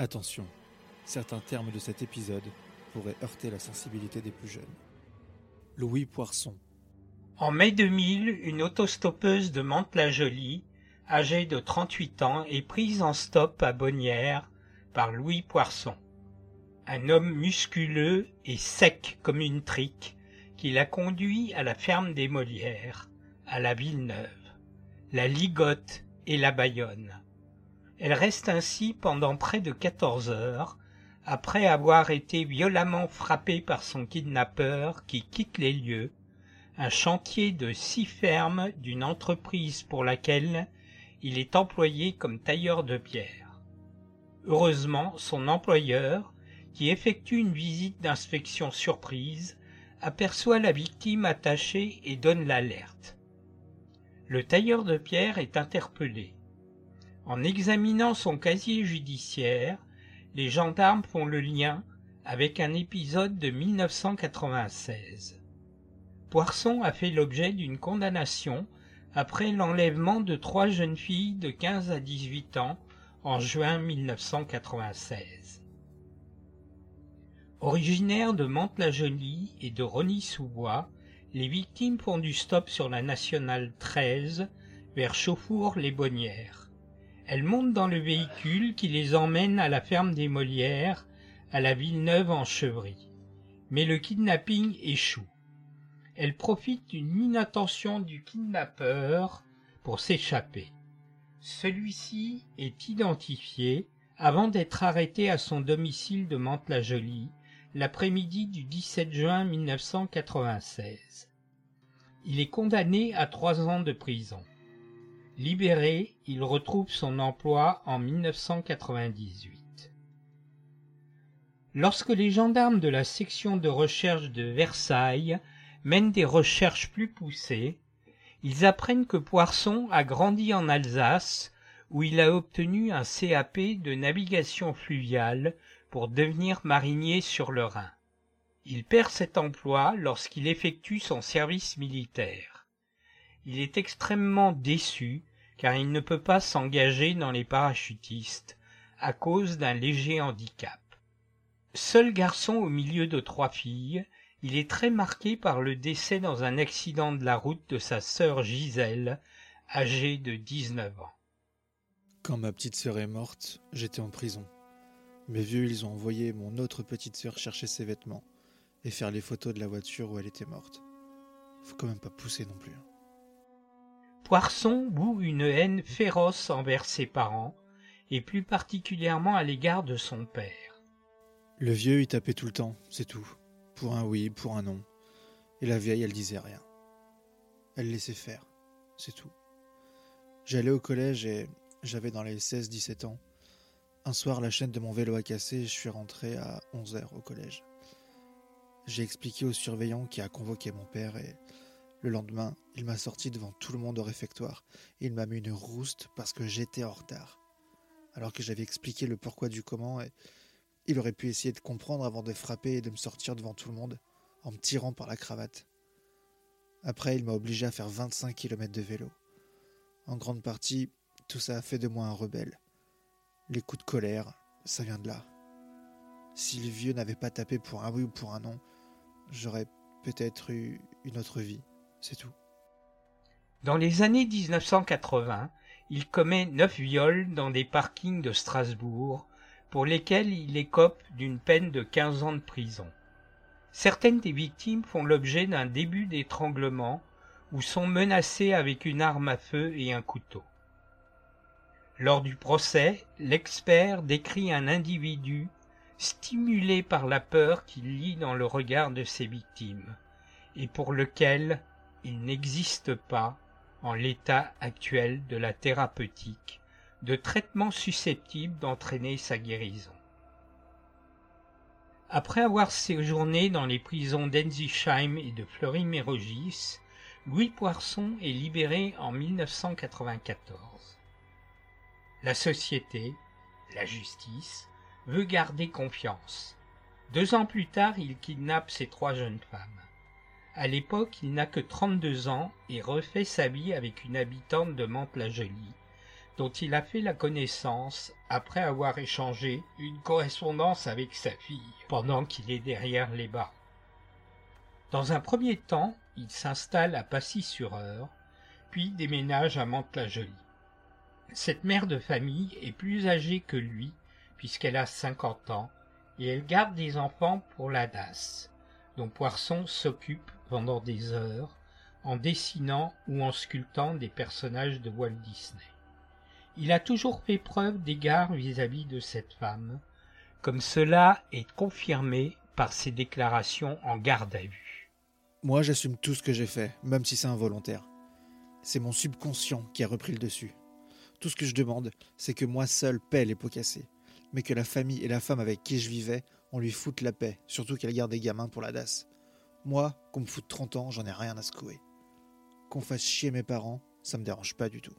Attention, certains termes de cet épisode pourraient heurter la sensibilité des plus jeunes. Louis Poisson. En mai 2000, une autostoppeuse de Mantes-la-Jolie, âgée de 38 ans, est prise en stop à Bonnières par Louis Poisson. Un homme musculeux et sec comme une trique qui l'a conduit à la ferme des Molières, à la Villeneuve, la Ligote et la Bayonne. Elle reste ainsi pendant près de quatorze heures, après avoir été violemment frappée par son kidnappeur qui quitte les lieux, un chantier de six fermes d'une entreprise pour laquelle il est employé comme tailleur de pierre. Heureusement, son employeur, qui effectue une visite d'inspection surprise, aperçoit la victime attachée et donne l'alerte. Le tailleur de pierre est interpellé. En examinant son casier judiciaire, les gendarmes font le lien avec un épisode de 1996. Poisson a fait l'objet d'une condamnation après l'enlèvement de trois jeunes filles de 15 à 18 ans en juin 1996. Originaires de Mantes-la-Jolie et de Rony-sous-Bois, les victimes font du stop sur la nationale 13 vers Chauffour-les-Bonnières. Elles montent dans le véhicule qui les emmène à la ferme des Molières, à la Villeneuve-en-Chevrie. Mais le kidnapping échoue. Elles profitent d'une inattention du kidnappeur pour s'échapper. Celui-ci est identifié avant d'être arrêté à son domicile de Mantes-la-Jolie l'après-midi du 17 juin 1996. Il est condamné à trois ans de prison. Libéré, il retrouve son emploi en 1998. Lorsque les gendarmes de la section de recherche de Versailles mènent des recherches plus poussées, ils apprennent que Poisson a grandi en Alsace où il a obtenu un CAP de navigation fluviale pour devenir marinier sur le Rhin. Il perd cet emploi lorsqu'il effectue son service militaire. Il est extrêmement déçu car il ne peut pas s'engager dans les parachutistes à cause d'un léger handicap. Seul garçon au milieu de trois filles, il est très marqué par le décès dans un accident de la route de sa sœur Gisèle, âgée de 19 ans. Quand ma petite sœur est morte, j'étais en prison. Mes vieux, ils ont envoyé mon autre petite sœur chercher ses vêtements et faire les photos de la voiture où elle était morte. Faut quand même pas pousser non plus. Poisson bout une haine féroce envers ses parents, et plus particulièrement à l'égard de son père. Le vieux, il tapait tout le temps, c'est tout. Pour un oui, pour un non. Et la vieille, elle disait rien. Elle laissait faire, c'est tout. J'allais au collège et j'avais dans les 16-17 ans. Un soir, la chaîne de mon vélo a cassé et je suis rentré à 11h au collège. J'ai expliqué au surveillant qui a convoqué mon père et le lendemain, il m'a sorti devant tout le monde au réfectoire il m'a mis une rouste parce que j'étais en retard. Alors que j'avais expliqué le pourquoi du comment il aurait pu essayer de comprendre avant de frapper et de me sortir devant tout le monde en me tirant par la cravate. Après, il m'a obligé à faire 25 km de vélo. En grande partie, tout ça a fait de moi un rebelle. Les coups de colère, ça vient de là. Si le vieux n'avait pas tapé pour un oui ou pour un non, j'aurais peut-être eu une autre vie c'est tout. Dans les années 1980, il commet neuf viols dans des parkings de Strasbourg, pour lesquels il écope d'une peine de 15 ans de prison. Certaines des victimes font l'objet d'un début d'étranglement ou sont menacées avec une arme à feu et un couteau. Lors du procès, l'expert décrit un individu stimulé par la peur qu'il lit dans le regard de ses victimes, et pour lequel il n'existe pas en l'état actuel de la thérapeutique, de traitements susceptibles d'entraîner sa guérison. Après avoir séjourné dans les prisons d'Enzisheim et de Fleury-Mérogis, Louis Poisson est libéré en 1994. La société, la justice, veut garder confiance. Deux ans plus tard, il kidnappe ces trois jeunes femmes. À l'époque, il n'a que 32 ans et refait sa vie avec une habitante de Mantes-la-Jolie, dont il a fait la connaissance après avoir échangé une correspondance avec sa fille pendant qu'il est derrière les barreaux. Dans un premier temps, il s'installe à Passy-sur-Eure, puis déménage à Mantes-la-Jolie. Cette mère de famille est plus âgée que lui, puisqu'elle a 50 ans, et elle garde des enfants pour la DAS, dont Poisson s'occupe pendant des heures en dessinant ou en sculptant des personnages de Walt Disney. Il a toujours fait preuve d'égard vis-à-vis de cette femme, comme cela est confirmé par ses déclarations en garde à vue. Moi, j'assume tout ce que j'ai fait, même si c'est involontaire. C'est mon subconscient qui a repris le dessus. Tout ce que je demande, c'est que moi seul paie les pots cassés, mais que la famille et la femme avec qui je vivais, on lui foute la paix, surtout qu'elle garde des gamins pour la DAS. Moi, qu'on me foute 30 ans, j'en ai rien à secouer. Qu'on fasse chier mes parents, ça me dérange pas du tout.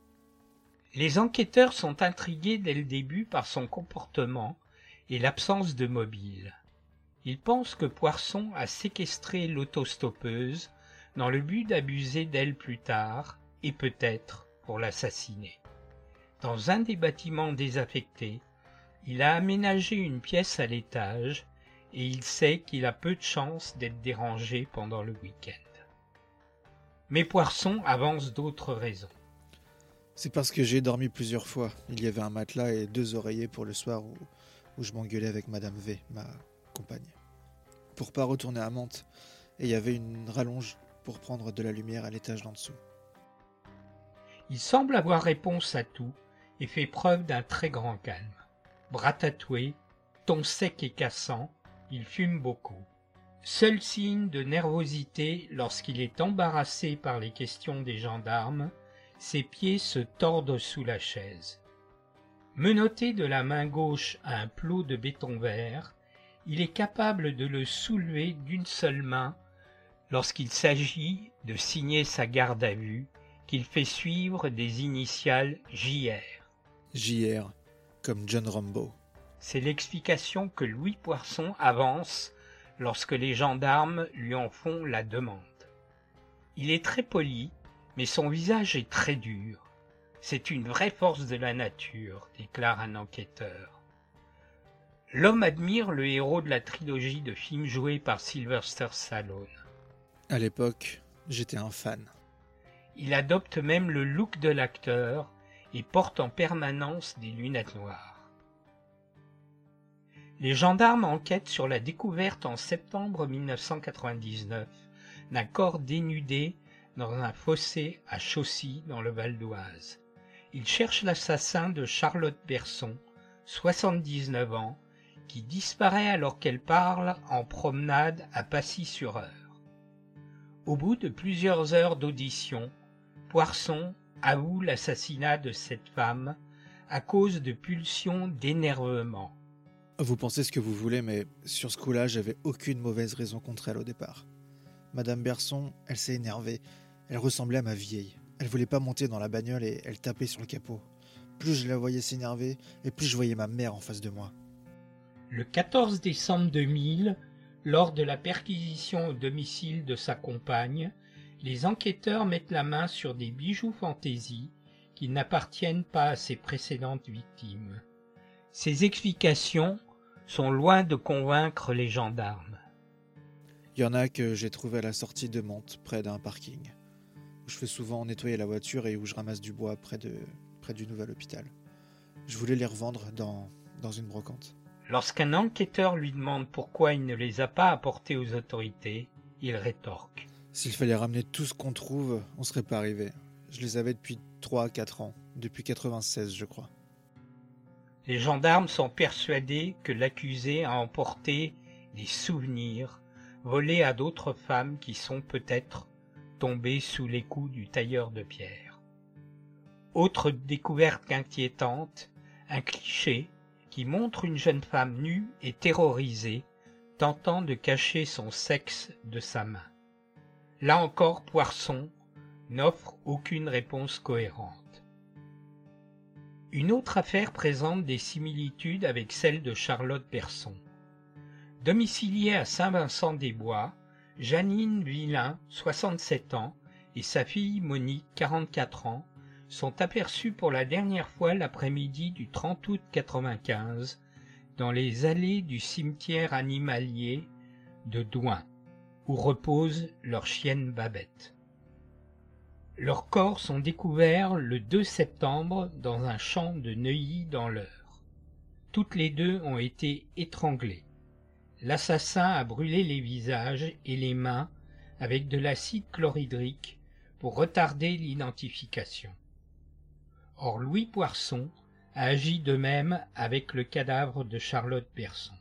Les enquêteurs sont intrigués dès le début par son comportement et l'absence de mobile. Ils pensent que Poisson a séquestré l'autostoppeuse dans le but d'abuser d'elle plus tard et peut-être pour l'assassiner. Dans un des bâtiments désaffectés, il a aménagé une pièce à l'étage et il sait qu'il a peu de chances d'être dérangé pendant le week-end. Mais Poisson avance d'autres raisons. C'est parce que j'ai dormi plusieurs fois. Il y avait un matelas et deux oreillers pour le soir où, où je m'engueulais avec Madame V, ma compagne. Pour pas retourner à Mantes, et il y avait une rallonge pour prendre de la lumière à l'étage d'en dessous. Il semble avoir réponse à tout et fait preuve d'un très grand calme. Bras tatoués, ton sec et cassant, il fume beaucoup. Seul signe de nervosité lorsqu'il est embarrassé par les questions des gendarmes, ses pieds se tordent sous la chaise. Menotté de la main gauche à un plot de béton vert, il est capable de le soulever d'une seule main lorsqu'il s'agit de signer sa garde à vue qu'il fait suivre des initiales JR. JR, comme John Rambo. C'est l'explication que Louis Poisson avance lorsque les gendarmes lui en font la demande. Il est très poli, mais son visage est très dur. C'est une vraie force de la nature, déclare un enquêteur. L'homme admire le héros de la trilogie de films joués par Sylvester Stallone. À l'époque, j'étais un fan. Il adopte même le look de l'acteur et porte en permanence des lunettes noires. Les gendarmes enquêtent sur la découverte en septembre 1999 d'un corps dénudé dans un fossé à Chaussy dans le Val d'Oise. Ils cherchent l'assassin de Charlotte Berson, 79 ans, qui disparaît alors qu'elle parle en promenade à Passy-sur-Eure. Au bout de plusieurs heures d'audition, Poisson avoue l'assassinat de cette femme à cause de pulsions d'énervement. Vous pensez ce que vous voulez, mais sur ce coup-là, j'avais aucune mauvaise raison contre elle au départ. Madame Berson, elle s'est énervée. Elle ressemblait à ma vieille. Elle voulait pas monter dans la bagnole et elle tapait sur le capot. Plus je la voyais s'énerver, et plus je voyais ma mère en face de moi. Le 14 décembre 2000, lors de la perquisition au domicile de sa compagne, les enquêteurs mettent la main sur des bijoux fantaisie qui n'appartiennent pas à ses précédentes victimes. Ces explications sont loin de convaincre les gendarmes. Il y en a que j'ai trouvé à la sortie de Mantes, près d'un parking, où je fais souvent nettoyer la voiture et où je ramasse du bois près, de, près du nouvel hôpital. Je voulais les revendre dans, dans une brocante. Lorsqu'un enquêteur lui demande pourquoi il ne les a pas apportés aux autorités, il rétorque. S'il fallait ramener tout ce qu'on trouve, on serait pas arrivé. Je les avais depuis 3 à 4 ans, depuis 96 je crois. Les gendarmes sont persuadés que l'accusé a emporté des souvenirs volés à d'autres femmes qui sont peut-être tombées sous les coups du tailleur de pierre. Autre découverte inquiétante, un cliché qui montre une jeune femme nue et terrorisée tentant de cacher son sexe de sa main. Là encore, Poisson n'offre aucune réponse cohérente. Une autre affaire présente des similitudes avec celle de Charlotte Persson. Domiciliée à Saint-Vincent-des-Bois, Janine Villain, 67 ans, et sa fille Monique, 44 ans, sont aperçues pour la dernière fois l'après-midi du 30 août 95 dans les allées du cimetière animalier de Douin où repose leur chienne Babette. Leurs corps sont découverts le 2 septembre dans un champ de Neuilly dans l'Eure. Toutes les deux ont été étranglées. L'assassin a brûlé les visages et les mains avec de l'acide chlorhydrique pour retarder l'identification. Or Louis Poisson a agi de même avec le cadavre de Charlotte Persson.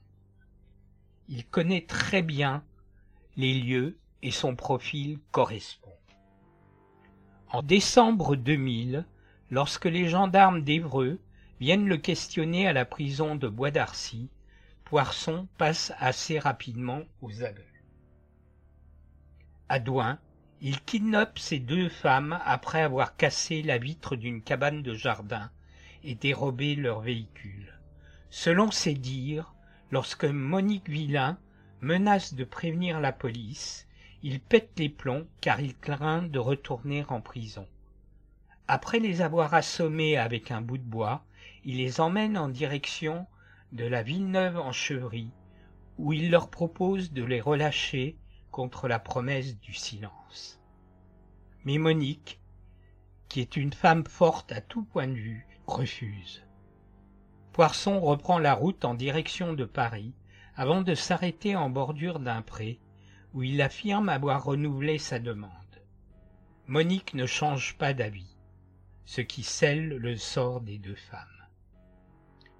Il connaît très bien les lieux et son profil correspond. En décembre 2000, lorsque les gendarmes d'Evreux viennent le questionner à la prison de Bois d'Arcy, Poisson passe assez rapidement aux aveux. À Douin, il kidnappe ces deux femmes après avoir cassé la vitre d'une cabane de jardin et dérobé leur véhicule. Selon ses dires, lorsque Monique Villain menace de prévenir la police, il pète les plombs car il craint de retourner en prison. Après les avoir assommés avec un bout de bois, il les emmène en direction de la Villeneuve-en-Chevrie, où il leur propose de les relâcher contre la promesse du silence. Mais Monique, qui est une femme forte à tout point de vue, refuse. Poisson reprend la route en direction de Paris avant de s'arrêter en bordure d'un pré où il affirme avoir renouvelé sa demande. Monique ne change pas d'avis, ce qui scelle le sort des deux femmes.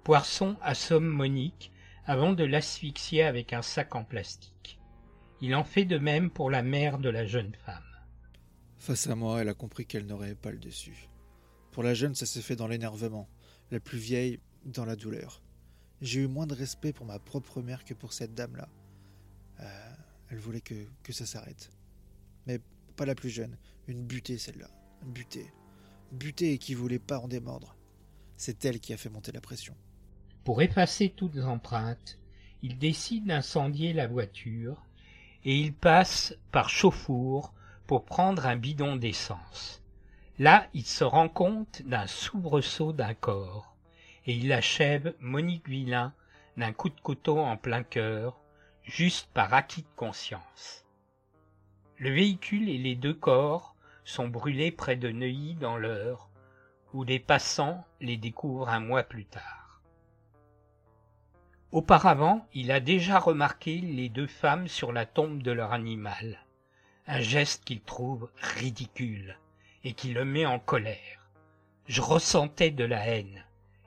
Poisson assomme Monique avant de l'asphyxier avec un sac en plastique. Il en fait de même pour la mère de la jeune femme. Face à moi, elle a compris qu'elle n'aurait pas le dessus. Pour la jeune, ça s'est fait dans l'énervement, la plus vieille dans la douleur. J'ai eu moins de respect pour ma propre mère que pour cette dame-là. Euh, elle voulait que, que ça s'arrête. Mais pas la plus jeune, une butée celle-là, butée. Butée et qui voulait pas en démordre. C'est elle qui a fait monter la pression. Pour effacer toutes empreintes, il décide d'incendier la voiture et il passe par Chauffour pour prendre un bidon d'essence. Là, il se rend compte d'un soubresaut d'un corps et il achève Monique Villain d'un coup de couteau en plein cœur, juste par acquis de conscience. Le véhicule et les deux corps sont brûlés près de Neuilly dans l'Eure, où les passants les découvrent un mois plus tard. Auparavant, il a déjà remarqué les deux femmes sur la tombe de leur animal, un geste qu'il trouve ridicule et qui le met en colère. Je ressentais de la haine.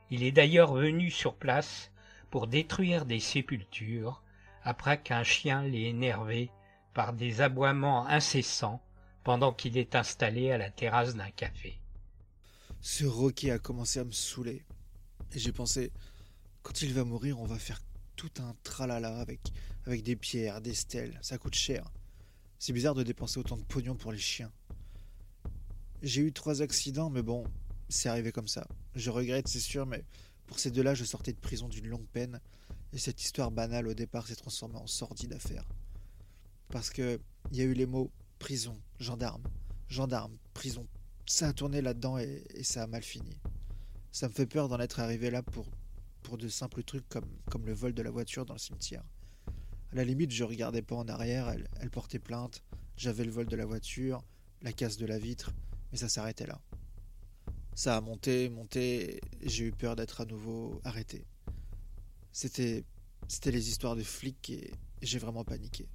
Il est d'ailleurs venu sur place pour détruire des sépultures après qu'un chien l'ait énervé par des aboiements incessants pendant qu'il est installé à la terrasse d'un café. Ce Rocky a commencé à me saouler. Et j'ai pensé, quand il va mourir, on va faire tout un tralala avec, avec des pierres, des stèles. Ça coûte cher. C'est bizarre de dépenser autant de pognon pour les chiens. J'ai eu trois accidents, mais bon, c'est arrivé comme ça. Je regrette, c'est sûr, mais pour ces deux-là, je sortais de prison d'une longue peine, et cette histoire banale au départ s'est transformée en sordide affaire. Parce que il y a eu les mots prison, gendarme, gendarme, prison. Ça a tourné là-dedans et, ça a mal fini. Ça me fait peur d'en être arrivé là pour, de simples trucs comme, comme le vol de la voiture dans le cimetière. À la limite, je regardais pas en arrière, elle, elle portait plainte, j'avais le vol de la voiture, la casse de la vitre, mais ça s'arrêtait là. Ça a monté, monté, j'ai eu peur d'être à nouveau arrêté. C'était, c'était les histoires de flics et, j'ai vraiment paniqué.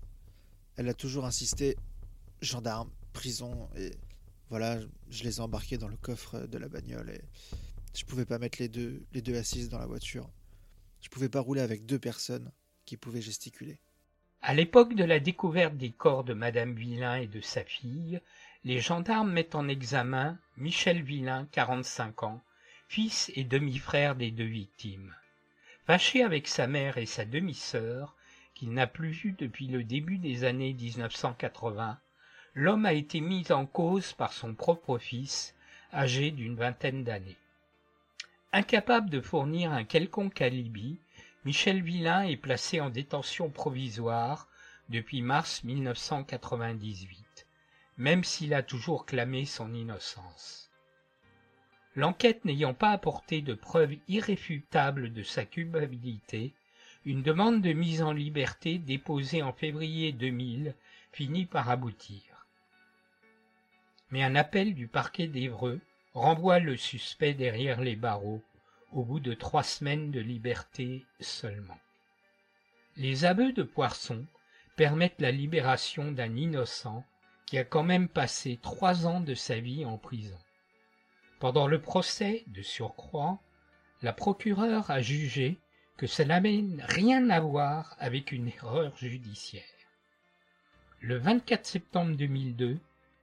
Elle a toujours insisté, gendarme, prison, et voilà, je les ai embarqués dans le coffre de la bagnole et je pouvais pas mettre les deux, les deux assises dans la voiture. Je pouvais pas rouler avec deux personnes qui pouvaient gesticuler. À l'époque de la découverte des corps de Madame Villain et de sa fille, les gendarmes mettent en examen Michel Villain, 45 ans, fils et demi-frère des deux victimes. Fâché avec sa mère et sa demi-sœur, qu'il n'a plus vue depuis le début des années 1980, l'homme a été mis en cause par son propre fils, âgé d'une vingtaine d'années. Incapable de fournir un quelconque alibi, Michel Villain est placé en détention provisoire depuis mars 1998, même s'il a toujours clamé son innocence. L'enquête n'ayant pas apporté de preuves irréfutables de sa culpabilité, une demande de mise en liberté déposée en février 2000 finit par aboutir. Mais un appel du parquet d'Evreux renvoie le suspect derrière les barreaux au bout de trois semaines de liberté seulement. Les aveux de Poisson permettent la libération d'un innocent qui a quand même passé trois ans de sa vie en prison. Pendant le procès, de surcroît, la procureure a jugé que ça n'avait rien à voir avec une erreur judiciaire. Le 24 septembre 2002,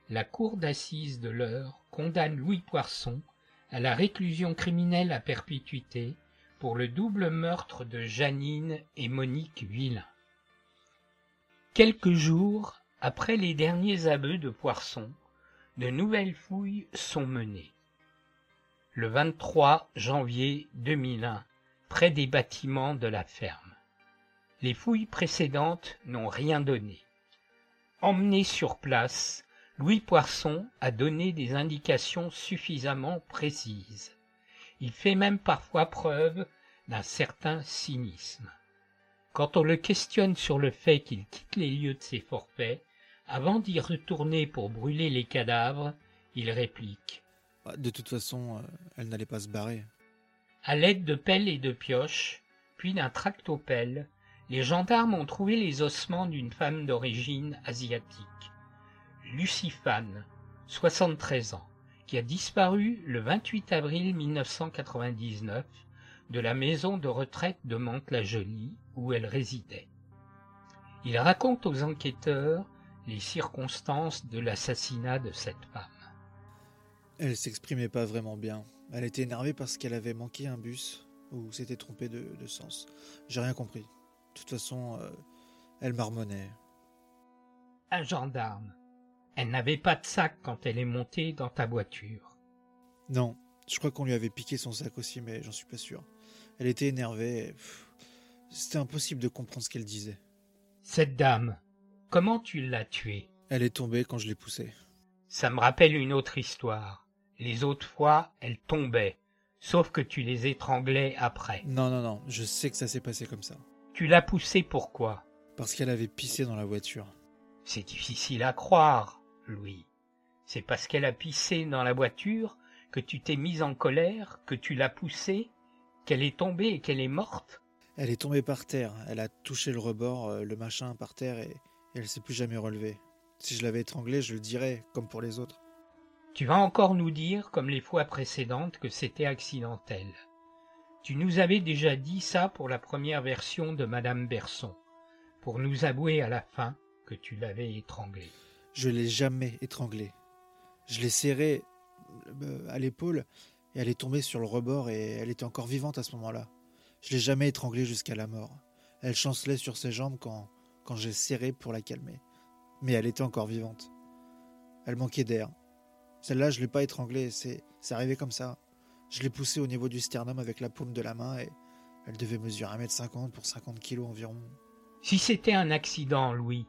la cour d'assises de l'Eure condamne Louis Poisson à la réclusion criminelle à perpétuité pour le double meurtre de Janine et Monique Villain. Quelques jours après les derniers aveux de Poisson, de nouvelles fouilles sont menées. Le 23 janvier 2001, près des bâtiments de la ferme. Les fouilles précédentes n'ont rien donné. Emmené sur place, Louis Poisson a donné des indications suffisamment précises. Il fait même parfois preuve d'un certain cynisme. Quand on le questionne sur le fait qu'il quitte les lieux de ses forfaits, avant d'y retourner pour brûler les cadavres, il réplique. Bah, de toute façon, euh, elle n'allait pas se barrer. À l'aide de pelles et de pioches, puis d'un tractopelle, les gendarmes ont trouvé les ossements d'une femme d'origine asiatique. Lucifane, 73 ans, qui a disparu le 28 avril 1999 de la maison de retraite de Mantes-la-Jolie où elle résidait. Il raconte aux enquêteurs les circonstances de l'assassinat de cette femme. Elle s'exprimait pas vraiment bien. Elle était énervée parce qu'elle avait manqué un bus ou s'était trompée de, sens. J'ai rien compris. De toute façon, euh, elle marmonnait. Un gendarme. Elle n'avait pas de sac quand elle est montée dans ta voiture. Non, je crois qu'on lui avait piqué son sac aussi, mais j'en suis pas sûr. Elle était énervée. C'était impossible de comprendre ce qu'elle disait. Cette dame, comment tu l'as tuée? Elle est tombée quand je l'ai poussée. Ça me rappelle une autre histoire. Les autres fois, elle tombait, sauf que tu les étranglais après. Non, non, non, je sais que ça s'est passé comme ça. Tu l'as poussée pourquoi? Parce qu'elle avait pissé dans la voiture. C'est difficile à croire. Louis. C'est parce qu'elle a pissé dans la voiture que tu t'es mise en colère, que tu l'as poussée, qu'elle est tombée et qu'elle est morte? Elle est tombée par terre, elle a touché le rebord, euh, le machin par terre et, elle elle s'est plus jamais relevée. Si je l'avais étranglée, je le dirais, comme pour les autres. Tu vas encore nous dire, comme les fois précédentes, que c'était accidentel. Tu nous avais déjà dit ça pour la première version de Madame Berson, pour nous avouer à la fin que tu l'avais étranglée. Je l'ai jamais étranglée. Je l'ai serrée euh, à l'épaule et elle est tombée sur le rebord et elle était encore vivante à ce moment-là. Je l'ai jamais étranglée jusqu'à la mort. Elle chancelait sur ses jambes quand, quand j'ai serré pour la calmer. Mais elle était encore vivante. Elle manquait d'air. Celle-là, je l'ai pas étranglée, c'est, c'est arrivé comme ça. Je l'ai poussée au niveau du sternum avec la paume de la main et elle devait mesurer 1m50 pour 50 kg environ. Si c'était un accident, Louis,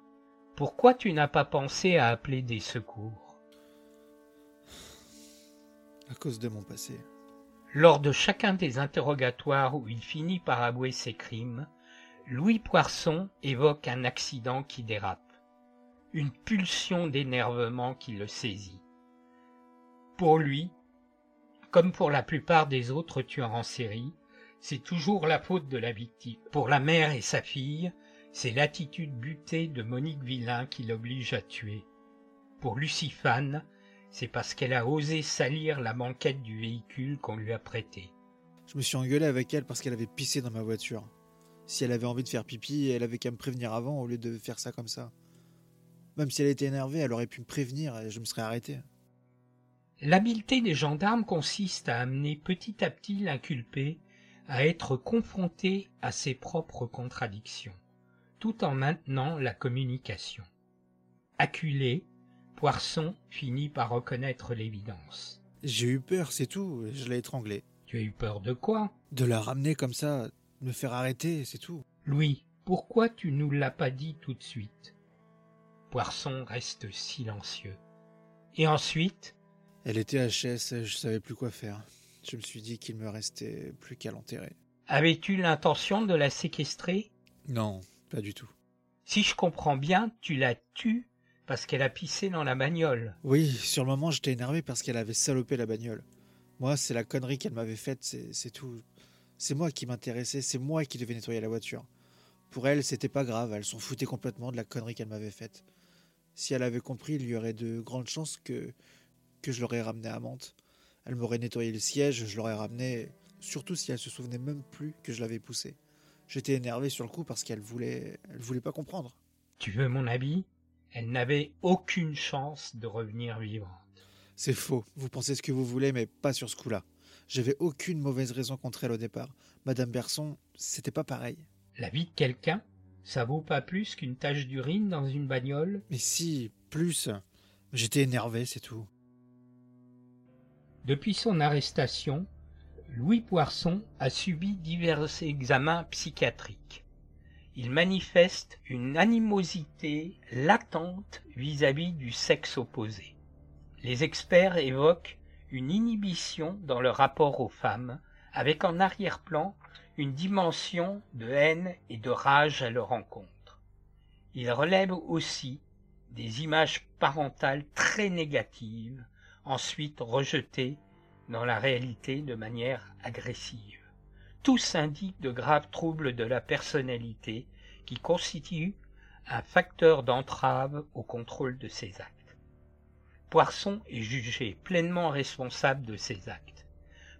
pourquoi tu n'as pas pensé à appeler des secours? À cause de mon passé. Lors de chacun des interrogatoires où il finit par avouer ses crimes, Louis Poisson évoque un accident qui dérape, une pulsion d'énervement qui le saisit. Pour lui, comme pour la plupart des autres tueurs en série, c'est toujours la faute de la victime. Pour la mère et sa fille, c'est l'attitude butée de Monique Villain qui l'oblige à tuer. Pour Lucifane, c'est parce qu'elle a osé salir la banquette du véhicule qu'on lui a prêté. Je me suis engueulé avec elle parce qu'elle avait pissé dans ma voiture. Si elle avait envie de faire pipi, elle avait qu'à me prévenir avant au lieu de faire ça comme ça. Même si elle était énervée, elle aurait pu me prévenir et je me serais arrêté. L'habileté des gendarmes consiste à amener petit à petit l'inculpé à être confronté à ses propres contradictions, tout en maintenant la communication. Acculé, Poisson finit par reconnaître l'évidence. J'ai eu peur, c'est tout, je l'ai étranglé. Tu as eu peur de quoi? De la ramener comme ça, de me faire arrêter, c'est tout. Louis, pourquoi tu nous l'as pas dit tout de suite? Poisson reste silencieux. Et ensuite Elle était HS, je savais plus quoi faire. Je me suis dit qu'il me restait plus qu'à l'enterrer. Avais-tu l'intention de la séquestrer? Non, pas du tout. Si je comprends bien, tu la tues parce qu'elle a pissé dans la bagnole. Oui, sur le moment, j'étais énervé parce qu'elle avait salopé la bagnole. Moi, c'est la connerie qu'elle m'avait faite, c'est tout. C'est moi qui m'intéressais, c'est moi qui devais nettoyer la voiture. Pour elle, c'était pas grave, elle s'en foutait complètement de la connerie qu'elle m'avait faite. Si elle avait compris, il y aurait de grandes chances que, que je l'aurais ramenée à Mantes. Elle m'aurait nettoyé le siège, je l'aurais ramenée, surtout si elle se souvenait même plus que je l'avais poussée. J'étais énervé sur le coup parce qu'elle voulait, elle voulait pas comprendre. Tu veux mon avis Elle n'avait aucune chance de revenir vivante. C'est faux. Vous pensez ce que vous voulez, mais pas sur ce coup-là. J'avais aucune mauvaise raison contre elle au départ. Madame Berson, c'était pas pareil. La vie de quelqu'un, ça vaut pas plus qu'une tache d'urine dans une bagnole? Mais si, plus. J'étais énervé, c'est tout. Depuis son arrestation, Louis Poisson a subi divers examens psychiatriques. Il manifeste une animosité latente vis-à-vis du sexe opposé. Les experts évoquent une inhibition dans le rapport aux femmes, avec en arrière-plan une dimension de haine et de rage à leur encontre. Il relève aussi des images parentales très négatives, ensuite rejetées dans la réalité de manière agressive. Tout indique de graves troubles de la personnalité qui constituent un facteur d'entrave au contrôle de ses actes. Poisson est jugé pleinement responsable de ses actes.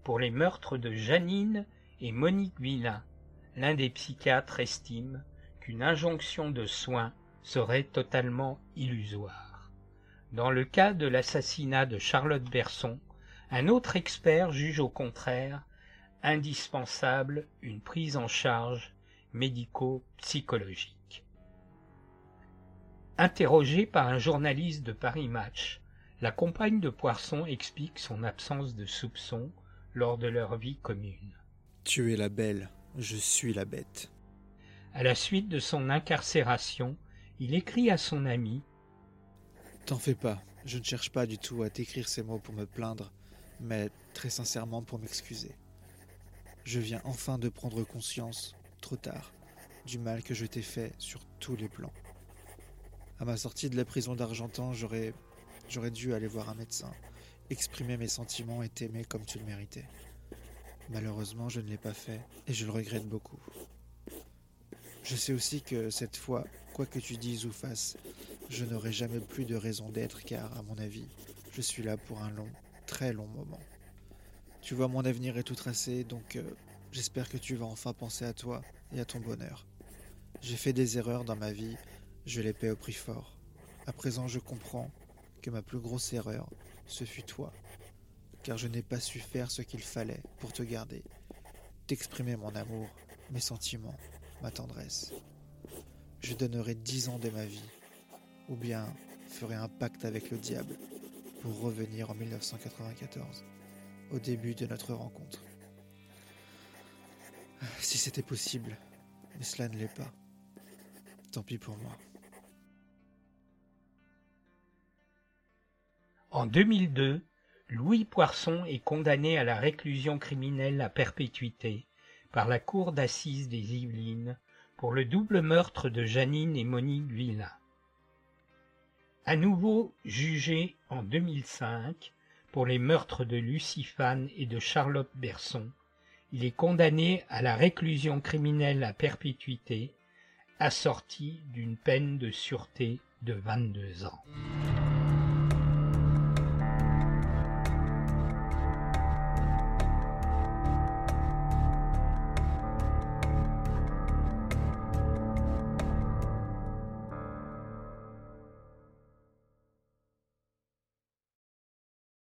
Pour les meurtres de Janine et Monique Villain, l'un des psychiatres estime qu'une injonction de soins serait totalement illusoire. Dans le cas de l'assassinat de Charlotte Berson, un autre expert juge au contraire indispensable une prise en charge médico-psychologique. Interrogé par un journaliste de Paris Match, la compagne de Poisson explique son absence de soupçon lors de leur vie commune. Tu es la belle, je suis la bête. À la suite de son incarcération, il écrit à son ami T'en fais pas, je ne cherche pas du tout à t'écrire ces mots pour me plaindre, mais très sincèrement pour m'excuser. Je viens enfin de prendre conscience, trop tard, du mal que je t'ai fait sur tous les plans. À ma sortie de la prison d'Argentan, j'aurais J'aurais dû aller voir un médecin, exprimer mes sentiments et t'aimer comme tu le méritais. Malheureusement, je ne l'ai pas fait et je le regrette beaucoup. Je sais aussi que cette fois, quoi que tu dises ou fasses, je n'aurai jamais plus de raison d'être car, à mon avis, je suis là pour un long, très long moment. Tu vois, mon avenir est tout tracé, donc euh, j'espère que tu vas enfin penser à toi et à ton bonheur. J'ai fait des erreurs dans ma vie, je les paie au prix fort. À présent, je comprends que ma plus grosse erreur, ce fut toi, car je n'ai pas su faire ce qu'il fallait pour te garder, t'exprimer mon amour, mes sentiments, ma tendresse. Je donnerai dix ans de ma vie, ou bien ferai un pacte avec le diable pour revenir en 1994, au début de notre rencontre. Si c'était possible, mais cela ne l'est pas. Tant pis pour moi. En 2002, Louis Poisson est condamné à la réclusion criminelle à perpétuité par la cour d'assises des Yvelines pour le double meurtre de Janine et Monique Villain. À nouveau jugé en 2005 pour les meurtres de Lucie et de Charlotte Berson, il est condamné à la réclusion criminelle à perpétuité, assortie d'une peine de sûreté de 22 ans.